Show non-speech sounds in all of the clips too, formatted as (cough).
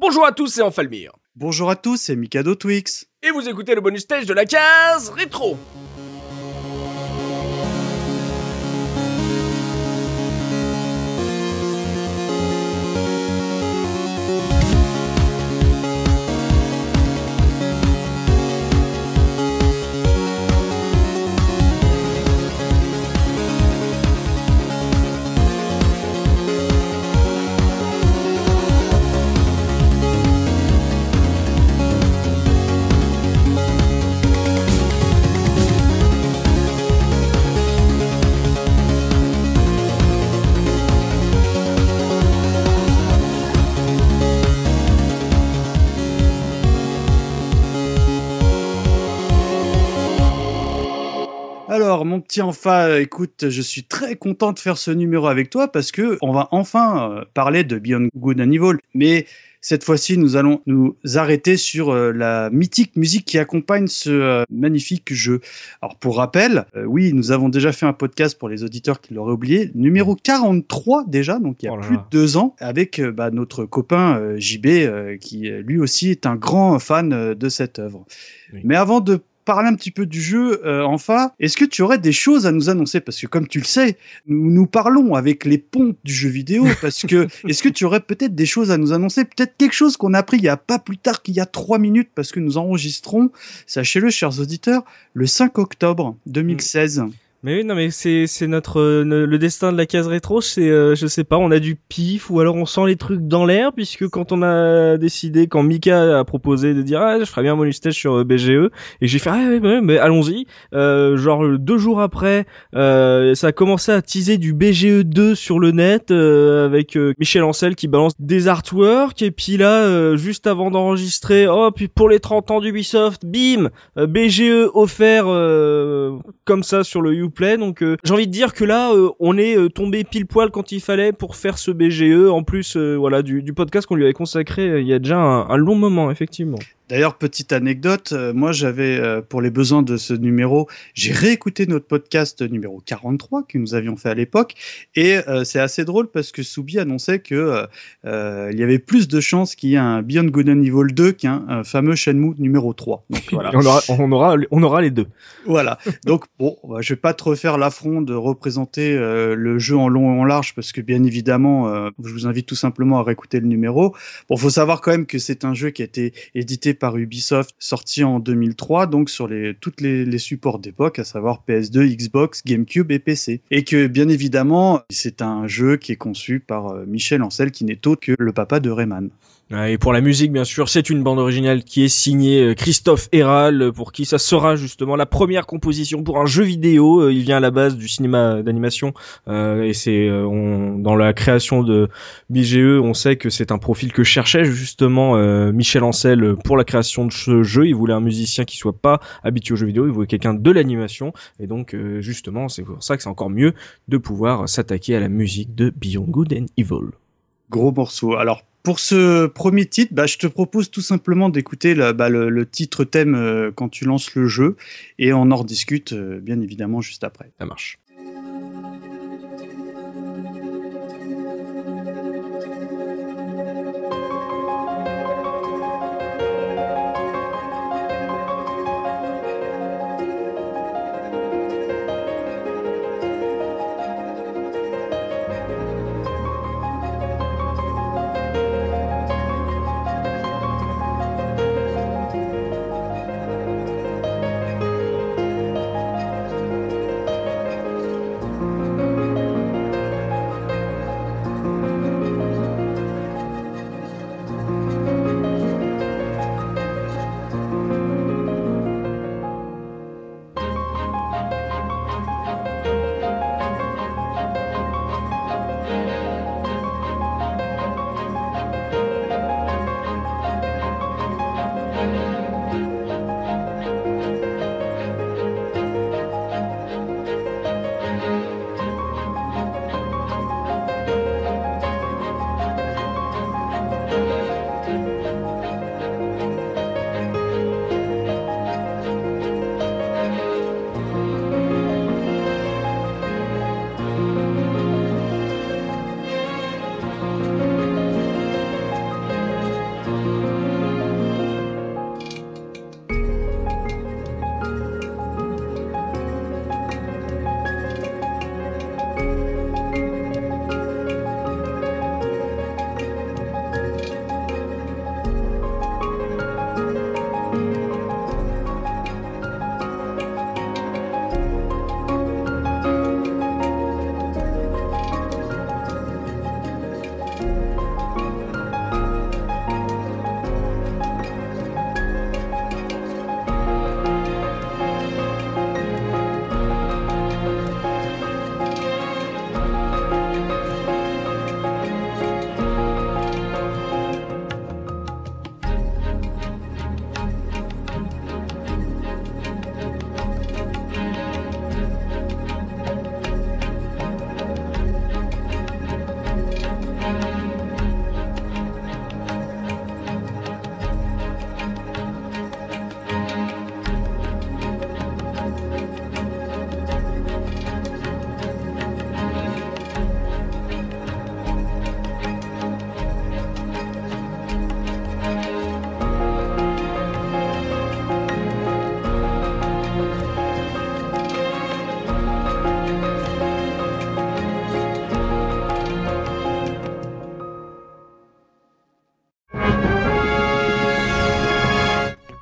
Bonjour à tous, c'est Enfalmir. Bonjour à tous, c'est Mikado Twix. Et vous écoutez le bonus stage de la case rétro. Enfant, écoute, je suis très content de faire ce numéro avec toi parce que on va enfin euh, parler de Beyond Good and Evil. Mais cette fois-ci, nous allons nous arrêter sur euh, la mythique musique qui accompagne ce euh, magnifique jeu. Alors, pour rappel, euh, oui, nous avons déjà fait un podcast pour les auditeurs qui l'auraient oublié, numéro 43 déjà, donc il y a Oh là plus là. de deux ans, avec bah, notre copain JB, qui lui aussi est un grand fan de cette œuvre. Oui. Mais avant de parler un petit peu du jeu, euh, enfin, est-ce que tu aurais des choses à nous annoncer? Parce que comme tu le sais, nous, nous parlons avec les ponts du jeu vidéo, (laughs) parce que est-ce que tu aurais peut-être des choses à nous annoncer? Peut-être quelque chose qu'on a appris il y a pas plus tard qu'il y a trois minutes, parce que nous enregistrons, sachez-le, chers auditeurs, le 5 octobre 2016. Mais oui, non, mais c'est c'est notre euh, le destin de la case rétro, c'est euh, je sais pas, on a du pif ou alors on sent les trucs dans l'air puisque quand on a décidé, quand Mika a proposé de dire ah je ferais bien bonus stage sur euh, BGE et j'ai fait ah ouais, ouais, mais allons-y, euh, genre deux jours après, euh, ça a commencé à teaser du BGE 2 sur le net avec Michel Ancel qui balance des artworks et puis là juste avant d'enregistrer, oh puis pour les 30 ans d'Ubisoft, bim, BGE offert comme ça sur le Donc euh, j'ai envie de dire que là euh, on est euh, tombé pile poil quand il fallait pour faire ce BGE. En plus voilà du, podcast qu'on lui avait consacré il y a déjà un, un long moment effectivement. D'ailleurs, petite anecdote, euh, moi j'avais, euh, pour les besoins de ce numéro, j'ai réécouté notre podcast numéro 43 que nous avions fait à l'époque, et euh, c'est assez drôle parce que Soubi annonçait que euh, il y avait plus de chances qu'il y ait un Beyond Good and Evil 2 qu'un un fameux Shenmue numéro 3. Donc (laughs) voilà. On aura on aura on aura les deux. Voilà. Donc bon, bah, je vais pas te refaire l'affront de représenter euh, le jeu en long et en large parce que bien évidemment, euh, je vous invite tout simplement à réécouter le numéro. Bon, faut savoir quand même que c'est un jeu qui a été édité par Ubisoft, sorti en 2003, donc sur les toutes les, les supports d'époque, à savoir PS2, Xbox, GameCube et PC. Et que bien évidemment, c'est un jeu qui est conçu par euh, Michel Ancel, qui n'est autre que le papa de Rayman. Ouais, Et pour la musique, bien sûr, c'est une bande originale qui est signée euh, Christophe Héral, euh, pour qui ça sera justement la première composition pour un jeu vidéo. Euh, Il vient à la base du cinéma d'animation euh, et c'est dans la création de BGE, on sait que c'est un profil que cherchait justement Michel Ancel pour la création de ce jeu. Il voulait un musicien qui soit pas habitué aux jeux vidéo, il voulait quelqu'un de l'animation et donc euh, justement c'est pour ça que c'est encore mieux de pouvoir s'attaquer à la musique de Beyond Good and Evil. Gros morceau. Alors, pour ce premier titre, bah, je te propose tout simplement d'écouter le, bah, le, le titre thème euh, quand tu lances le jeu et on en rediscute euh, bien évidemment juste après. Ça marche.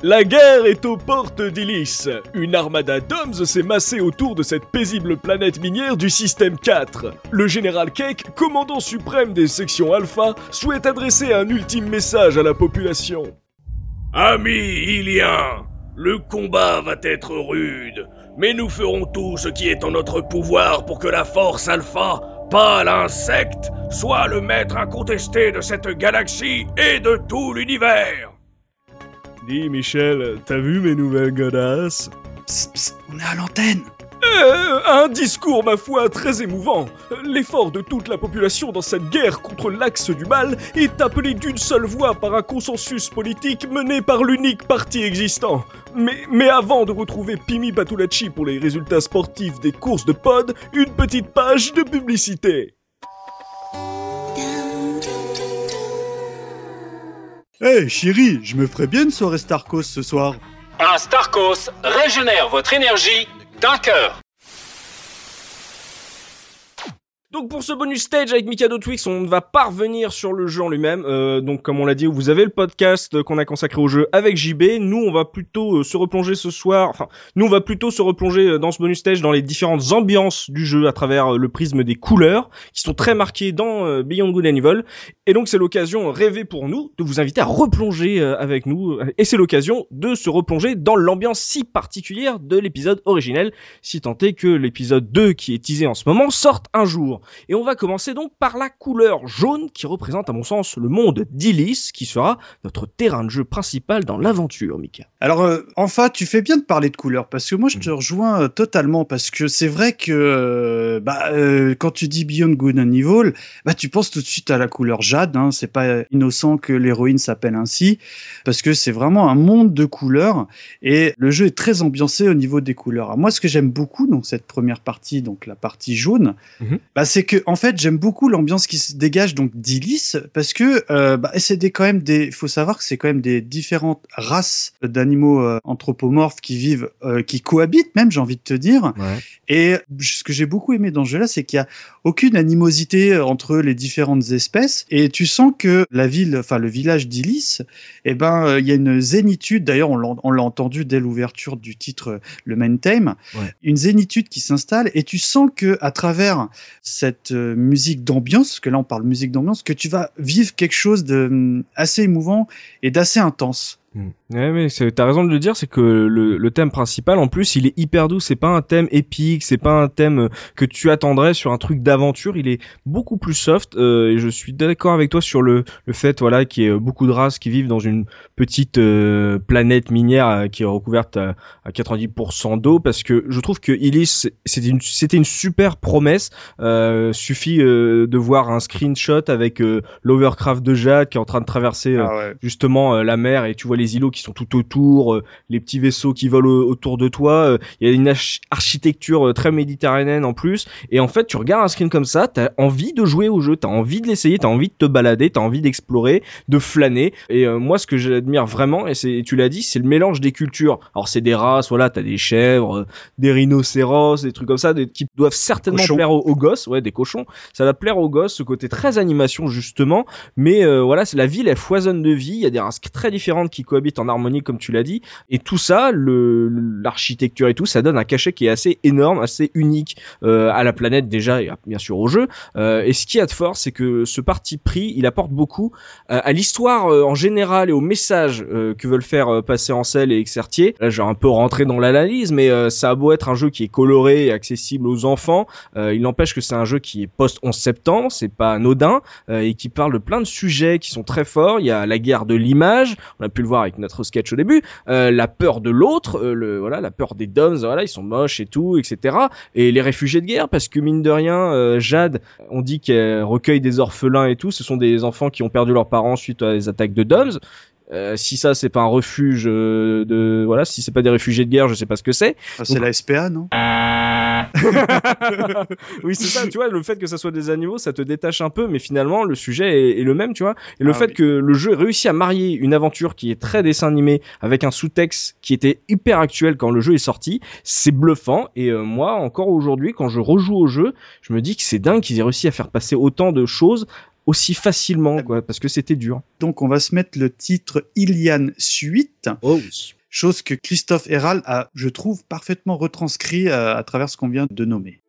La guerre est aux portes d'Illis. Une armada d'hommes s'est massée autour de cette paisible planète minière du système 4. Le général Cake, commandant suprême des sections Alpha, souhaite adresser un ultime message à la population. Amis Iliens, le combat va être rude, mais nous ferons tout ce qui est en notre pouvoir pour que la force Alpha, pas l'insecte, soit le maître incontesté de cette galaxie et de tout l'univers. Dis Michel, t'as vu mes nouvelles godasses? Psst, psst, on est à l'antenne. Euh, un discours, ma foi, très émouvant. L'effort de toute la population dans cette guerre contre l'axe du mal est appelé d'une seule voix par un consensus politique mené par l'unique parti existant. Mais, mais avant de retrouver Pimi Patulacci pour les résultats sportifs des courses de pod, une petite page de publicité. Hé, chérie, je me ferais bien une soirée Starcos ce soir. Un Starkos régénère votre énergie d'un cœur. Donc pour ce bonus stage avec Mikado Twix, on ne va pas revenir sur le jeu en lui-même. Euh, donc comme on l'a dit, vous avez le podcast qu'on a consacré au jeu avec JB. Nous, on va plutôt euh, se replonger ce soir. Enfin, nous, on va plutôt se replonger euh, dans ce bonus stage dans les différentes ambiances du jeu à travers euh, le prisme des couleurs qui sont très marquées dans euh, Beyond Good and Evil. Et donc c'est l'occasion rêvée pour nous de vous inviter à replonger euh, avec nous. Et c'est l'occasion de se replonger dans l'ambiance si particulière de l'épisode originel, si tant est que l'épisode 2 qui est teasé en ce moment sorte un jour. Et on va commencer donc par la couleur jaune qui représente à mon sens le monde d'Illis qui sera notre terrain de jeu principal dans l'aventure, Mika. Alors, euh, enfin, tu fais bien de parler de couleurs parce que moi, je te rejoins euh, totalement parce que c'est vrai que euh, bah, euh, quand tu dis Beyond Good and Evil, bah, tu penses tout de suite à la couleur jade. Hein, c'est pas innocent que l'héroïne s'appelle ainsi parce que c'est vraiment un monde de couleurs et le jeu est très ambiancé au niveau des couleurs. Alors, moi, ce que j'aime beaucoup dans cette première partie, donc la partie jaune, Mhm. bah, c'est que en fait, j'aime beaucoup l'ambiance qui se dégage donc d'Illis parce que euh, bah, c'est des quand même des. Faut savoir que c'est quand même des différentes races d'animaux euh, anthropomorphes qui vivent, euh, qui cohabitent même, j'ai envie de te dire. Ouais. Et ce que j'ai beaucoup aimé dans ce jeu-là, c'est qu'il y a aucune animosité entre les différentes espèces et tu sens que la ville, enfin le village d'Illis, eh ben il y a une zénitude. D'ailleurs, on l'a entendu dès l'ouverture du titre, le main theme, Ouais. une zénitude qui s'installe et tu sens que à travers cette euh, musique d'ambiance, parce que là on parle musique d'ambiance, que tu vas vivre quelque chose de hum, assez émouvant et d'assez intense. Mm. Ouais, mais t'as raison de le dire, c'est que le, le thème principal, en plus, il est hyper doux. C'est pas un thème épique, c'est pas un thème euh, que tu attendrais sur un truc d'aventure. Il est beaucoup plus soft. euh, et je suis d'accord avec toi sur le le fait, voilà, qu'il y ait beaucoup de races qui vivent dans une petite euh, planète minière euh, qui est recouverte à, à 90% d'eau, parce que je trouve que Illis, c'était une c'était une super promesse. Euh, suffit euh, de voir un screenshot avec euh, l'Overcraft de Jacques qui est en train de traverser euh, ouais. justement euh, la mer et tu vois les îlots qui sont tout autour, euh, les petits vaisseaux qui volent au- autour de toi. euh, Il y a une arch- architecture euh, très méditerranéenne en plus. Et en fait, tu regardes un screen comme ça, t'as envie de jouer au jeu, t'as envie de l'essayer, t'as envie de te balader, t'as envie d'explorer, de flâner. Et euh, moi, ce que j'admire vraiment, et c'est, tu l'as dit, c'est le mélange des cultures. Alors c'est des races, voilà, t'as des chèvres, euh, des rhinocéros, des trucs comme ça, des, qui doivent certainement Cochons. plaire aux, aux gosses, ouais, des cochons. Ça va plaire aux gosses, ce côté très animation justement. Mais euh, voilà, c'est la ville, elle foisonne de vie. Il y a des races très différentes qui cohabitent en harmonie, comme tu l'as dit. Et tout ça, l'architecture et tout, ça donne un cachet qui est assez énorme, assez unique euh, à la planète déjà et à- bien sûr au jeu. Euh, et ce qui a de fort, c'est que ce parti pris, il apporte beaucoup euh, à l'histoire euh, en général et au message euh, que veulent faire euh, passer Ansel et Exertier. Là, j'ai un peu rentré dans l'analyse, mais ça a beau être un jeu qui est coloré et accessible aux enfants, il n'empêche que c'est un jeu qui est post 11 septembre, c'est pas anodin et qui parle de plein de sujets qui sont très forts. Il y a la guerre de l'image, on a pu le voir avec notre sketch au début, euh, la peur de l'autre, euh, le voilà, la peur des DOMs, voilà, ils sont moches et tout, etc. Et les réfugiés de guerre, parce que mine de rien, euh, Jade, on dit qu'elle recueille des orphelins et tout, ce sont des enfants qui ont perdu leurs parents suite à des attaques de DOMs. Euh, si ça c'est pas un refuge euh, de voilà si c'est pas des réfugiés de guerre je sais pas ce que c'est Enfin, c'est la SPA, non? (laughs) Oui, c'est ça, tu vois, le fait que ça soit des animaux, ça te détache un peu, mais finalement, le sujet est, est le même, tu vois. Et le Ah fait oui. que le jeu ait réussi à marier une aventure qui est très dessin animé avec un sous-texte qui était hyper actuel quand le jeu est sorti, c'est bluffant. Et euh, moi, encore aujourd'hui, quand je rejoue au jeu, je me dis que c'est dingue qu'ils aient réussi à faire passer autant de choses aussi facilement, quoi, parce que c'était dur. Donc on va se mettre le titre Ilian Suite. Oh. Chose que Christophe Herral a, je trouve, parfaitement retranscrit euh, à travers ce qu'on vient de nommer.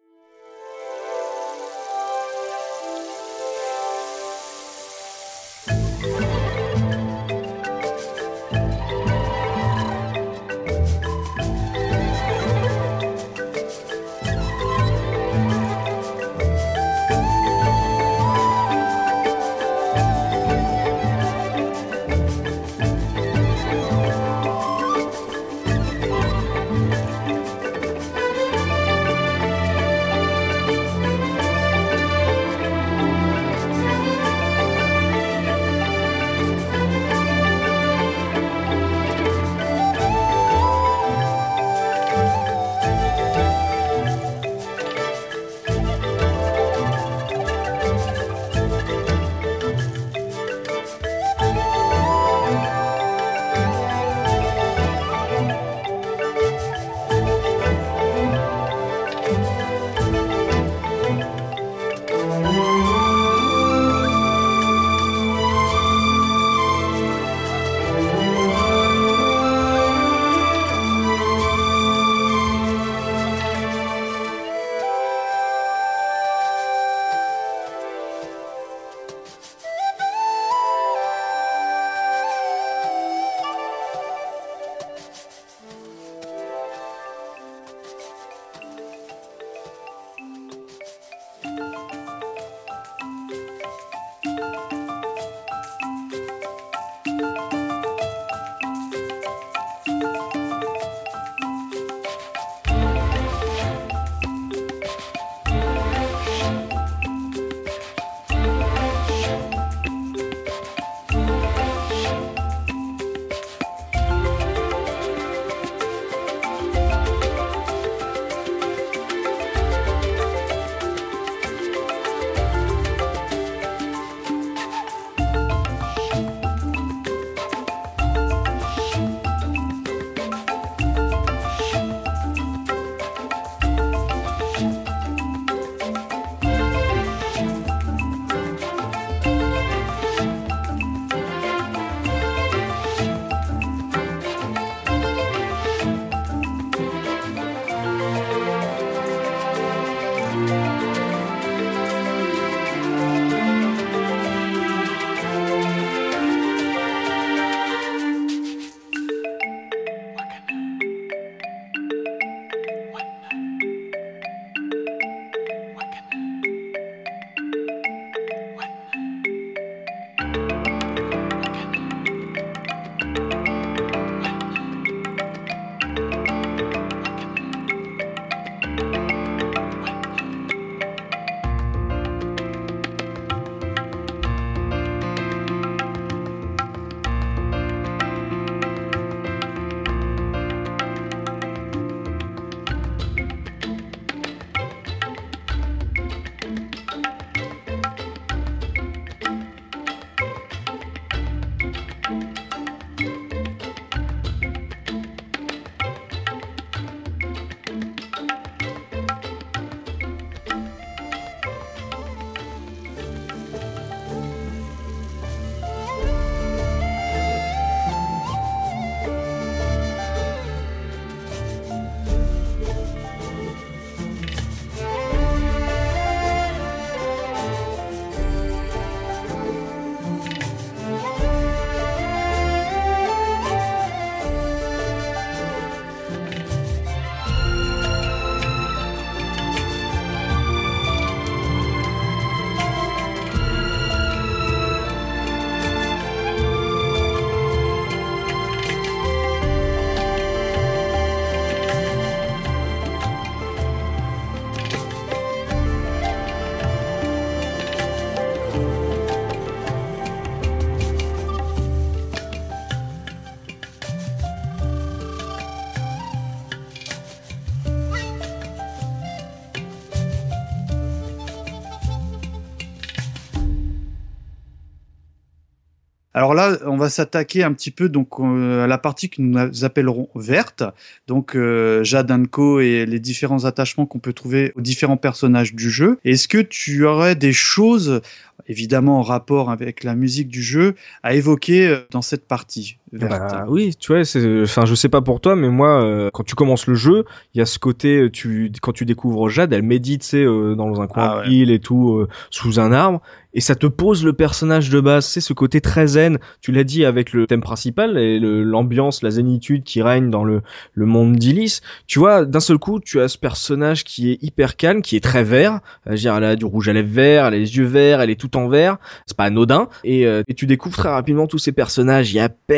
Alors là, on va s'attaquer un petit peu donc euh, à la partie que nous appellerons verte. Donc euh, Jade Anko et les différents attachements qu'on peut trouver aux différents personnages du jeu. Est-ce que tu aurais des choses évidemment en rapport avec la musique du jeu, à évoquer euh, dans cette partie? Bah, oui, tu vois, c'est, enfin, je sais pas pour toi, mais moi, euh, quand tu commences le jeu, il y a ce côté, euh, tu, quand tu découvres Jade, elle médite, tu sais, dans un coin ah, et tout, sous un arbre, et ça te pose le personnage de base, c'est ce côté très zen. Tu l'as dit avec le thème principal et l'ambiance, la zénitude qui règne dans le, le monde d'Ilice. Tu vois, d'un seul coup, tu as ce personnage qui est hyper calme, qui est très vert. Euh, dire, elle a du rouge à lèvres vert, elle a les yeux verts, elle est tout en vert. C'est pas anodin. Et, euh, et, tu découvres très rapidement tous ces personnages. Il y a Paige,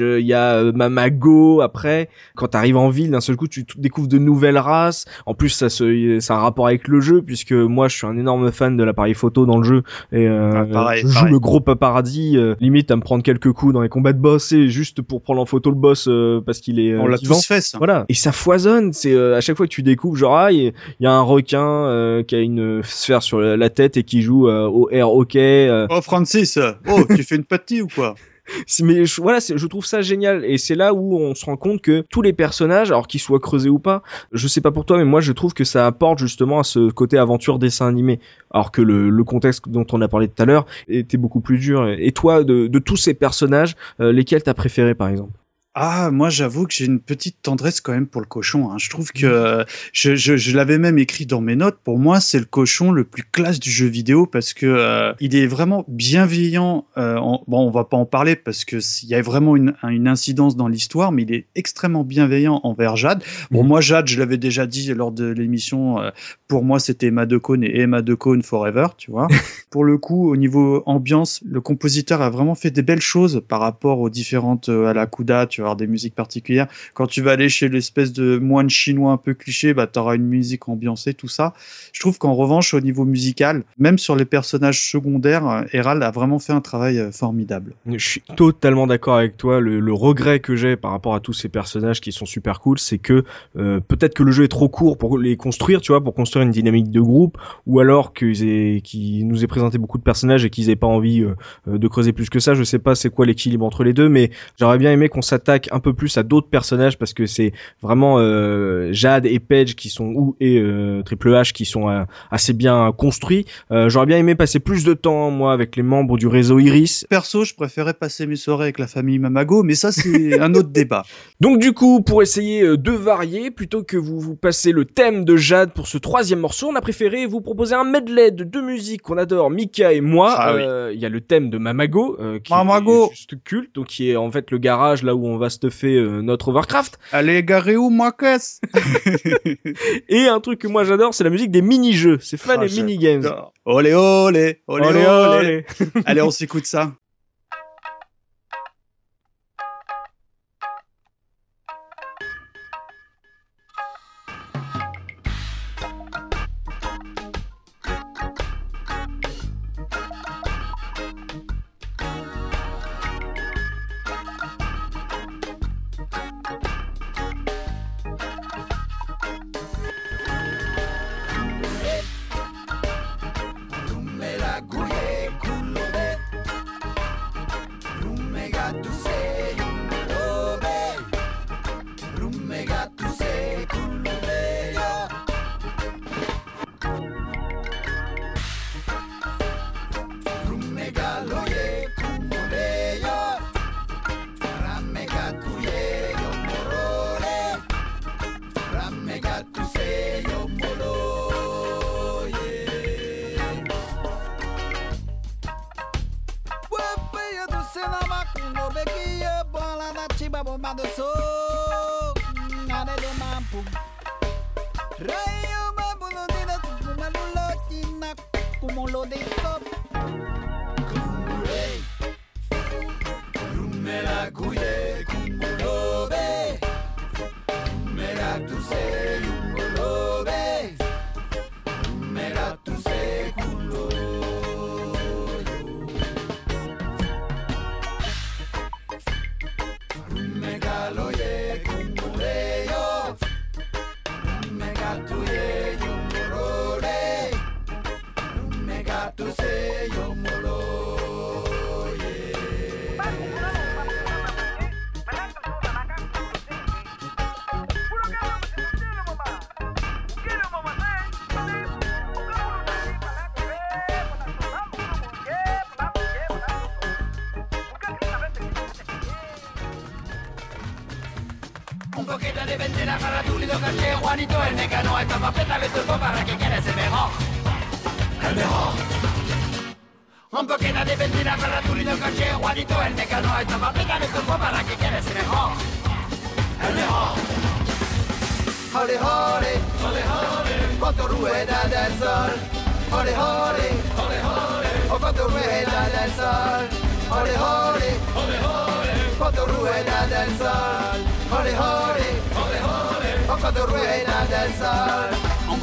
euh, il y a Mamago. Après, quand tu arrives en ville, d'un seul coup, tu découvres de nouvelles races. En plus, ça, se, ça a un rapport avec le jeu puisque moi, je suis un énorme fan de l'appareil photo dans le jeu et euh, ah, je joue le gros paparazzi, euh, limite à me prendre quelques coups dans les combats de boss, et juste pour prendre en photo le boss euh, parce qu'il est. On l'a tous fait ça. Voilà. Et ça foisonne. C'est à chaque fois que tu découvres, genre ah, il y, a un requin qui a une sphère sur la tête et qui joue au air hockey. Oh Francis, oh tu fais une partie ou quoi? Mais voilà, je trouve ça génial. Et c'est là où on se rend compte que tous les personnages, alors qu'ils soient creusés ou pas, je sais pas pour toi, mais moi je trouve que ça apporte justement à ce côté aventure dessin animé, alors que le, contexte dont on a parlé tout à l'heure était beaucoup plus dur. Et toi, de, de tous ces personnages, euh, lesquels t'as préféré par exemple? Ah, moi, j'avoue que j'ai une petite tendresse quand même pour le cochon. Hein. Je trouve que je, je, je l'avais même écrit dans mes notes. Pour moi, c'est le cochon le plus classe du jeu vidéo parce que euh, il est vraiment bienveillant. Euh, bon, on va pas en parler parce que il y a vraiment une, une incidence dans l'histoire, mais il est extrêmement bienveillant envers Jade. Bon, mhm. moi, Jade, je l'avais déjà dit lors de l'émission. Euh, pour moi, c'était Emma Decone et Emma Decone Forever, tu vois. (laughs) pour le coup, au niveau ambiance, le compositeur a vraiment fait des belles choses par rapport aux différentes à la Kuda, tu vois des musiques particulières. Quand tu vas aller chez l'espèce de moine chinois un peu cliché, bah, tu auras une musique ambiancée, tout ça. Je trouve qu'en revanche, au niveau musical, même sur les personnages secondaires, Herald a vraiment fait un travail euh, formidable. Je suis totalement d'accord avec toi. Le, regret que j'ai par rapport à tous ces personnages qui sont super cool, c'est que euh, peut-être que le jeu est trop court pour les construire, tu vois, pour construire une dynamique de groupe, ou alors qu'ils nous aient présenté beaucoup de personnages et qu'ils aient pas envie euh, de creuser plus que ça. Je sais pas c'est quoi l'équilibre entre les deux, mais j'aurais bien aimé qu'on s'attaque un peu plus à d'autres personnages parce que c'est vraiment euh, Jade et Paige qui sont ou et euh, Triple H qui sont euh, assez bien construits. J'aurais bien aimé passer plus de temps moi avec les membres du réseau Iris. Perso, je préférais passer mes soirées avec la famille Mamago, mais ça c'est (laughs) un autre débat. Donc du coup, pour essayer de varier, plutôt que vous vous passez le thème de Jade pour ce troisième morceau, on a préféré vous proposer un medley de deux musiques qu'on adore, Mika et moi. Ah il y a le thème de Mamago, qui Mamago. est juste culte, donc qui est en fait le garage là où on va stuffer euh, notre Warcraft. Allez, garé où, Marcus (laughs) Et un truc que moi j'adore, c'est la musique des mini-jeux. C'est fun les mini-games. Olé, olé, olé, olé. olé. Allez, on (laughs) s'écoute ça.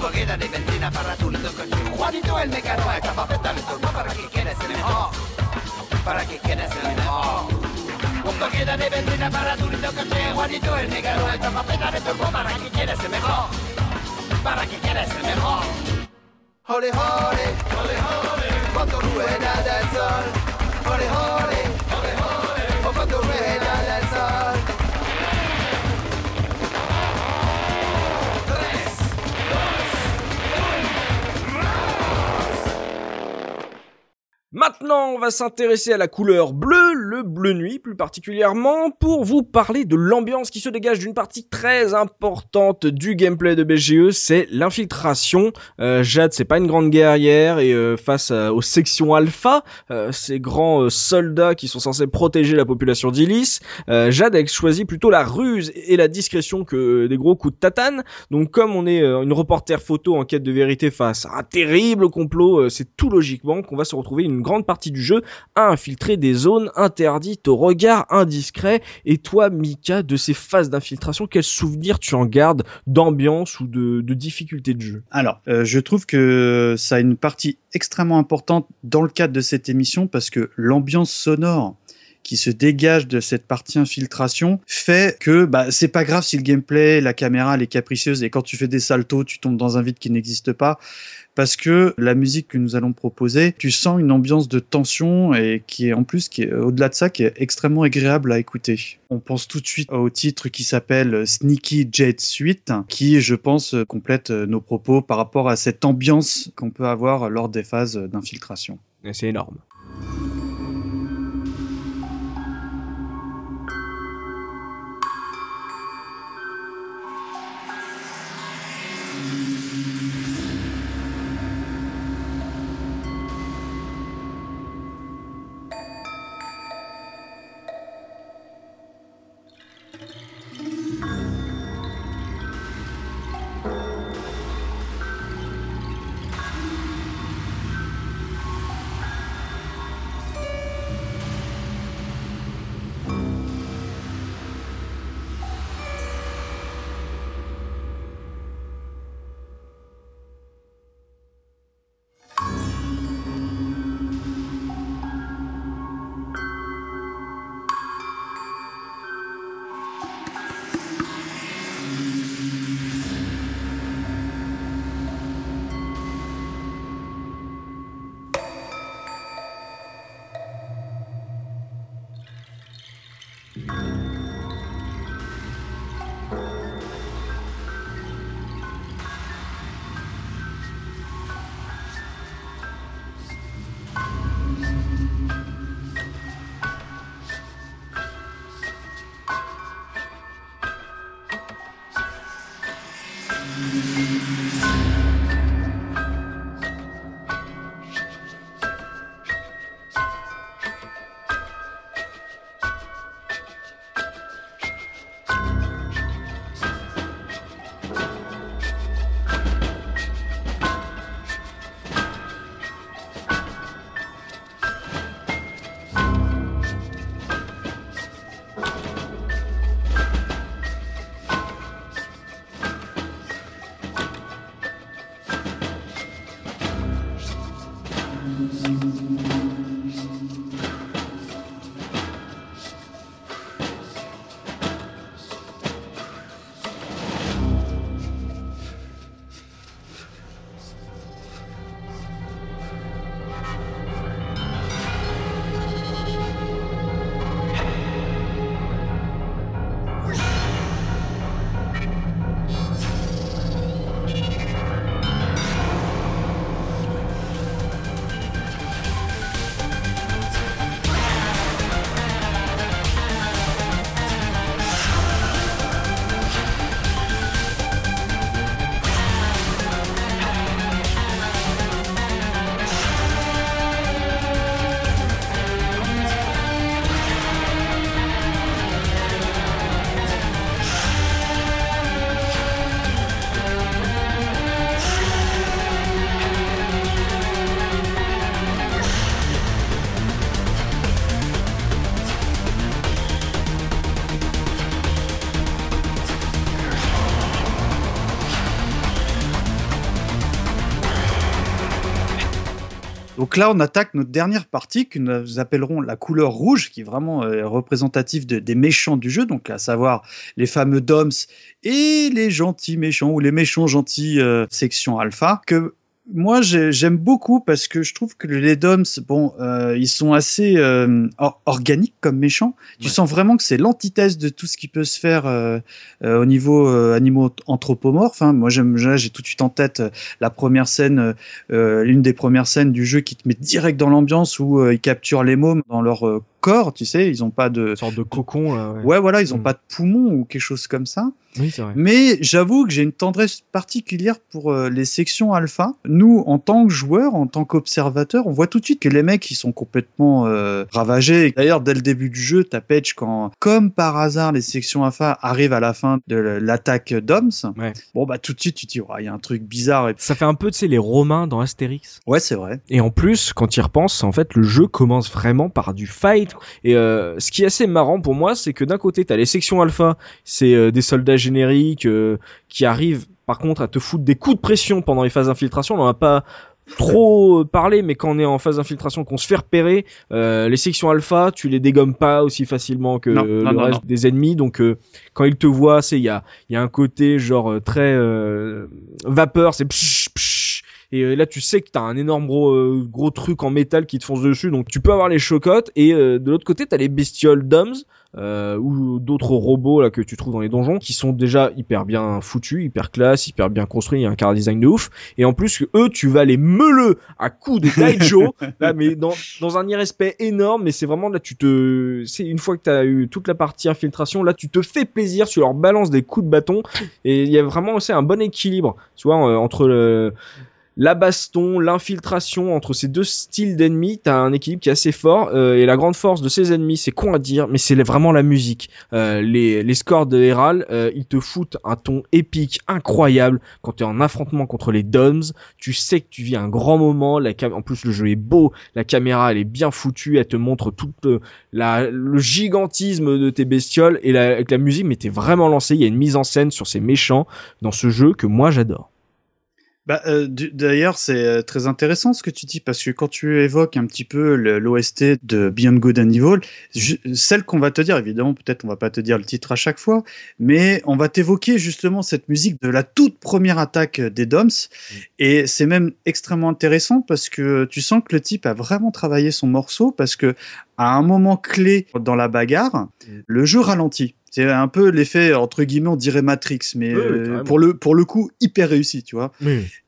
Poquito de benzina para tu lindo coche. Juanito el mecano, esta papeta de turbo para que quieres el mejor. Para que quieres el mejor. Un poquito de benzina para tu lindo coche, Juanito el negro, esta papeta de turbo para que quieres el mejor, para que quieres el mejor. Jole, jole, jole, con tu rueda del sol. Jole, jole, Maintenant, on va s'intéresser à la couleur bleue, le bleu nuit plus particulièrement, pour vous parler de l'ambiance qui se dégage d'une partie très importante du gameplay de BGE, c'est l'infiltration. Euh, Jade, c'est pas une grande guerrière et euh, face aux sections alpha, euh, ces grands euh, soldats qui sont censés protéger la population d'Illis, euh, Jade a choisi plutôt la ruse et la discrétion que des gros coups de tatane. Donc comme on est une reporter photo en quête de vérité face à un terrible complot, c'est tout logiquement qu'on va se retrouver une grande partie du jeu à infiltrer des zones interdites au regard indiscret. Et toi, Mika, de ces phases d'infiltration, quel souvenir tu en gardes d'ambiance ou de, de difficulté de jeu? Alors, euh, je trouve que ça a une partie extrêmement importante dans le cadre de cette émission parce que l'ambiance sonore qui se dégage de cette partie infiltration fait que bah, c'est pas grave si le gameplay, la caméra elle est capricieuse et quand tu fais des saltos, tu tombes dans un vide qui n'existe pas parce que la musique que nous allons proposer, tu sens une ambiance de tension et qui est en plus qui est au-delà de ça qui est extrêmement agréable à écouter. On pense tout de suite au titre qui s'appelle Sneaky Jet Suite qui je pense complète nos propos par rapport à cette ambiance qu'on peut avoir lors des phases d'infiltration. C'est énorme. Donc là, on attaque notre dernière partie que nous appellerons la couleur rouge, qui est vraiment euh, représentative de- des méchants du jeu, donc à savoir les fameux DOMS et les gentils méchants ou les méchants gentils euh, section alpha que moi j'ai- j'aime beaucoup parce que je trouve que les DOMS bon euh, ils sont assez euh, or- organiques comme méchants tu sens vraiment que c'est l'antithèse de tout ce qui peut se faire euh, euh, au niveau euh, animaux anthropomorphes hein. moi j'aime j'ai tout de suite en tête euh, la première scène l'une des premières scènes du jeu qui te met direct dans l'ambiance où ils capturent les mômes dans leur corps tu sais ils ont pas de Une sorte de cocon, là. Ouais, ouais voilà ils ont Mm. pas de poumons ou quelque chose comme ça Oui, c'est vrai. mais j'avoue que j'ai une tendresse particulière pour euh, les sections alpha. Nous, en tant que joueurs, en tant qu'observateurs, on voit tout de suite que les mecs, ils sont complètement euh, ravagés. D'ailleurs, dès le début du jeu, t'as Patch quand, comme par hasard, les sections alpha arrivent à la fin de l'attaque d'Oms. Ouais. Bon, bah tout de suite, tu te dis, il y a un truc bizarre. Et... Ça fait un peu, tu sais, les Romains dans Astérix. Ouais, c'est vrai. Et en plus, quand il repense, en fait, le jeu commence vraiment par du fight. Et euh, ce qui est assez marrant pour moi, c'est que d'un côté, t'as les sections alpha, c'est euh, des soldats génériques euh, qui arrivent, par contre, à te foutre des coups de pression pendant les phases d'infiltration. On en a pas trop euh, parlé, mais quand on est en phase d'infiltration, qu'on se fait repérer, euh, les sections alpha, tu les dégommes pas aussi facilement que Non, le non, reste non. des ennemis. Donc, euh, quand ils te voient, c'est il y a, il y a un côté genre très euh, vapeur, c'est psh, psh, et euh, là tu sais que t'as un énorme gros euh, gros truc en métal qui te fonce dessus donc tu peux avoir les chocottes. Et euh, de l'autre côté t'as les bestioles DOMS euh, ou d'autres robots là que tu trouves dans les donjons qui sont déjà hyper bien foutus hyper classe hyper bien construits il y a un car design de ouf. Et en plus eux tu vas les meuleux à coups de Daijo. (laughs) Là mais dans dans un irrespect énorme mais c'est vraiment là tu te c'est une fois que t'as eu toute la partie infiltration là tu te fais plaisir tu leur balances des coups de bâton. Et il y a vraiment aussi un bon équilibre tu vois entre le la baston, l'infiltration entre ces deux styles d'ennemis, t'as un équilibre qui est assez fort euh, et la grande force de ces ennemis, c'est con à dire, mais c'est vraiment la musique. Euh, les, les scores de Herald, euh, ils te foutent un ton épique, incroyable quand t'es en affrontement contre les Doms. Tu sais que tu vis un grand moment. La en plus, le jeu est beau, la caméra elle est bien foutue, elle te montre tout euh, la, le gigantisme de tes bestioles et la, avec la musique, mais t'es vraiment lancé. Il y a une mise en scène sur ces méchants dans ce jeu que moi j'adore. Bah, euh, D'ailleurs, c'est euh, très intéressant ce que tu dis parce que quand tu évoques un petit peu l'OST de Beyond Good and Evil, celle qu'on va te dire, évidemment, peut-être on va pas te dire le titre à chaque fois, mais on va t'évoquer justement cette musique de la toute première attaque des DOMS. Et c'est même extrêmement intéressant parce que tu sens que le type a vraiment travaillé son morceau parce que à un moment clé dans la bagarre, le jeu ralentit. C'est un peu l'effet entre guillemets on dirait Matrix, mais Oui, euh, pour le pour le coup hyper réussi, tu vois.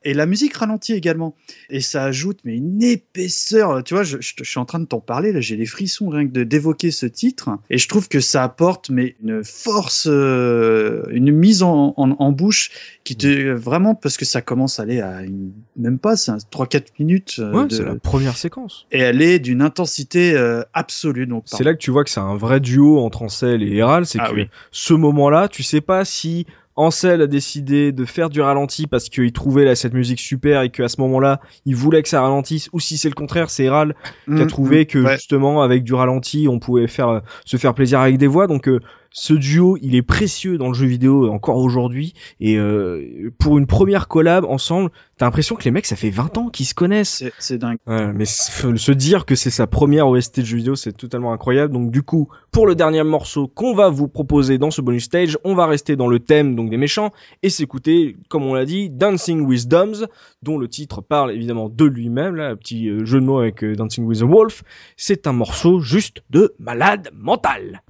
Et la musique ralentit également. Et ça ajoute mais une épaisseur. Tu vois, je, je- je suis en train de t'en parler là, j'ai les frissons rien que d'évoquer ce titre. Et je trouve que ça apporte mais une force, euh, une mise en, en, en bouche qui te vraiment parce que ça commence à aller à une, même pas, c'est 3-4 minutes. euh, Ouais, de- c'est la première séquence. Et elle est d'une intensité euh, absolue. Donc C'est là que tu vois que c'est un vrai duo entre Ansel et Herald, c'est Ah que oui. ce moment-là, tu sais pas si Ansel a décidé de faire du ralenti parce qu'il trouvait là, cette musique super et qu'à ce moment-là, il voulait que ça ralentisse, ou si c'est le contraire, c'est Herald qui a Mm, trouvé mm, que ouais. justement avec du ralenti, on pouvait faire euh, se faire plaisir avec des voix. Donc euh, ce duo, il est précieux dans le jeu vidéo encore aujourd'hui. Et euh, pour une première collab ensemble, t'as l'impression que les mecs, ça fait 20 ans qu'ils se connaissent. C'est- C'est dingue. Ouais, mais se dire que c'est sa première OST de jeu vidéo, c'est totalement incroyable. Donc du coup, pour le dernier morceau qu'on va vous proposer dans ce bonus stage, on va rester dans le thème donc des méchants et s'écouter, comme on l'a dit, Dancing with Doms, dont le titre parle évidemment de lui-même, là, un petit euh, jeu de mots avec euh, Dancing with a Wolf. C'est un morceau juste de malade mental.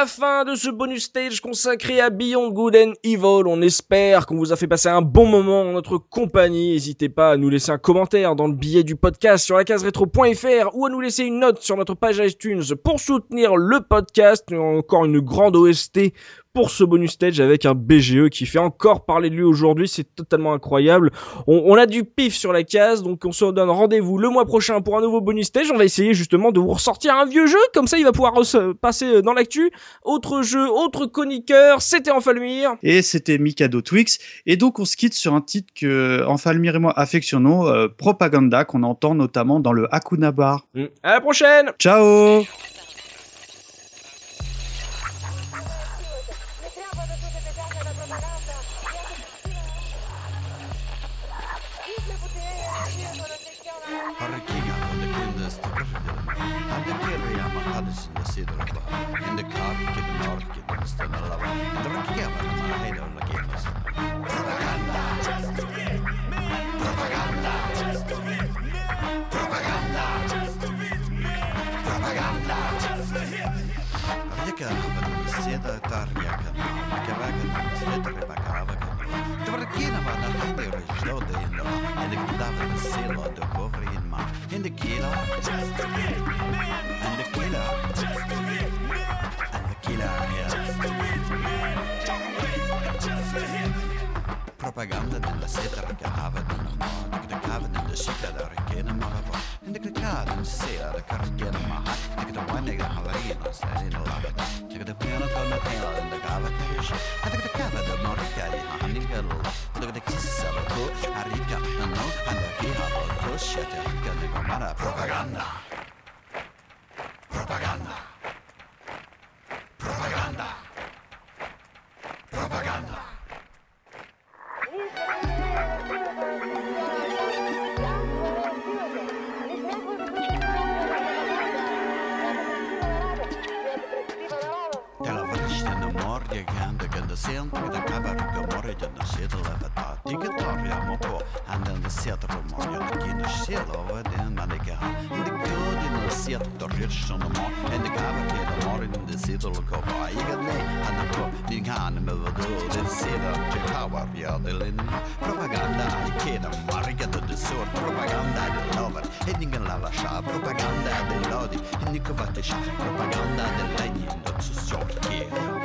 La fin de ce bonus stage consacré à Beyond Good and Evil. On espère qu'on vous a fait passer un bon moment en notre compagnie. N'hésitez pas à nous laisser un commentaire dans le billet du podcast sur la case rétro.fr ou à nous laisser une note sur notre page iTunes pour soutenir le podcast. Encore une grande OST pour ce bonus stage avec un BGE qui fait encore parler de lui aujourd'hui. C'est totalement incroyable. On, on, a du pif sur la case, donc on se donne rendez-vous le mois prochain pour un nouveau bonus stage. On va essayer justement de vous ressortir un vieux jeu, comme ça il va pouvoir passer dans l'actu. Autre jeu, autre chroniqueur, c'était Enfalmir. Et c'était Mikado Twix. Et donc on se quitte sur un titre que Enfalmir et moi affectionnons, euh, Propaganda, qu'on entend notamment dans le Hakuna Bar. Mmh. À la prochaine Ciao Wiebke, wenn wir sehr da. Gigant in the scene, pick the cover, go worry, and the shit left at that. Dig it up, Yamoto, and then the set of more, you can the shit over then, and the the in the set of the rich on the more, and the cover, get the in the seat of the cover. I get lay, and the cup, being hand, move the dude, and see the power, yeah, the. Propaganda, I kid, and market the propaganda, the lover, hitting a lava propaganda, the lodi, and the covatisha, propaganda, the lady, not so short.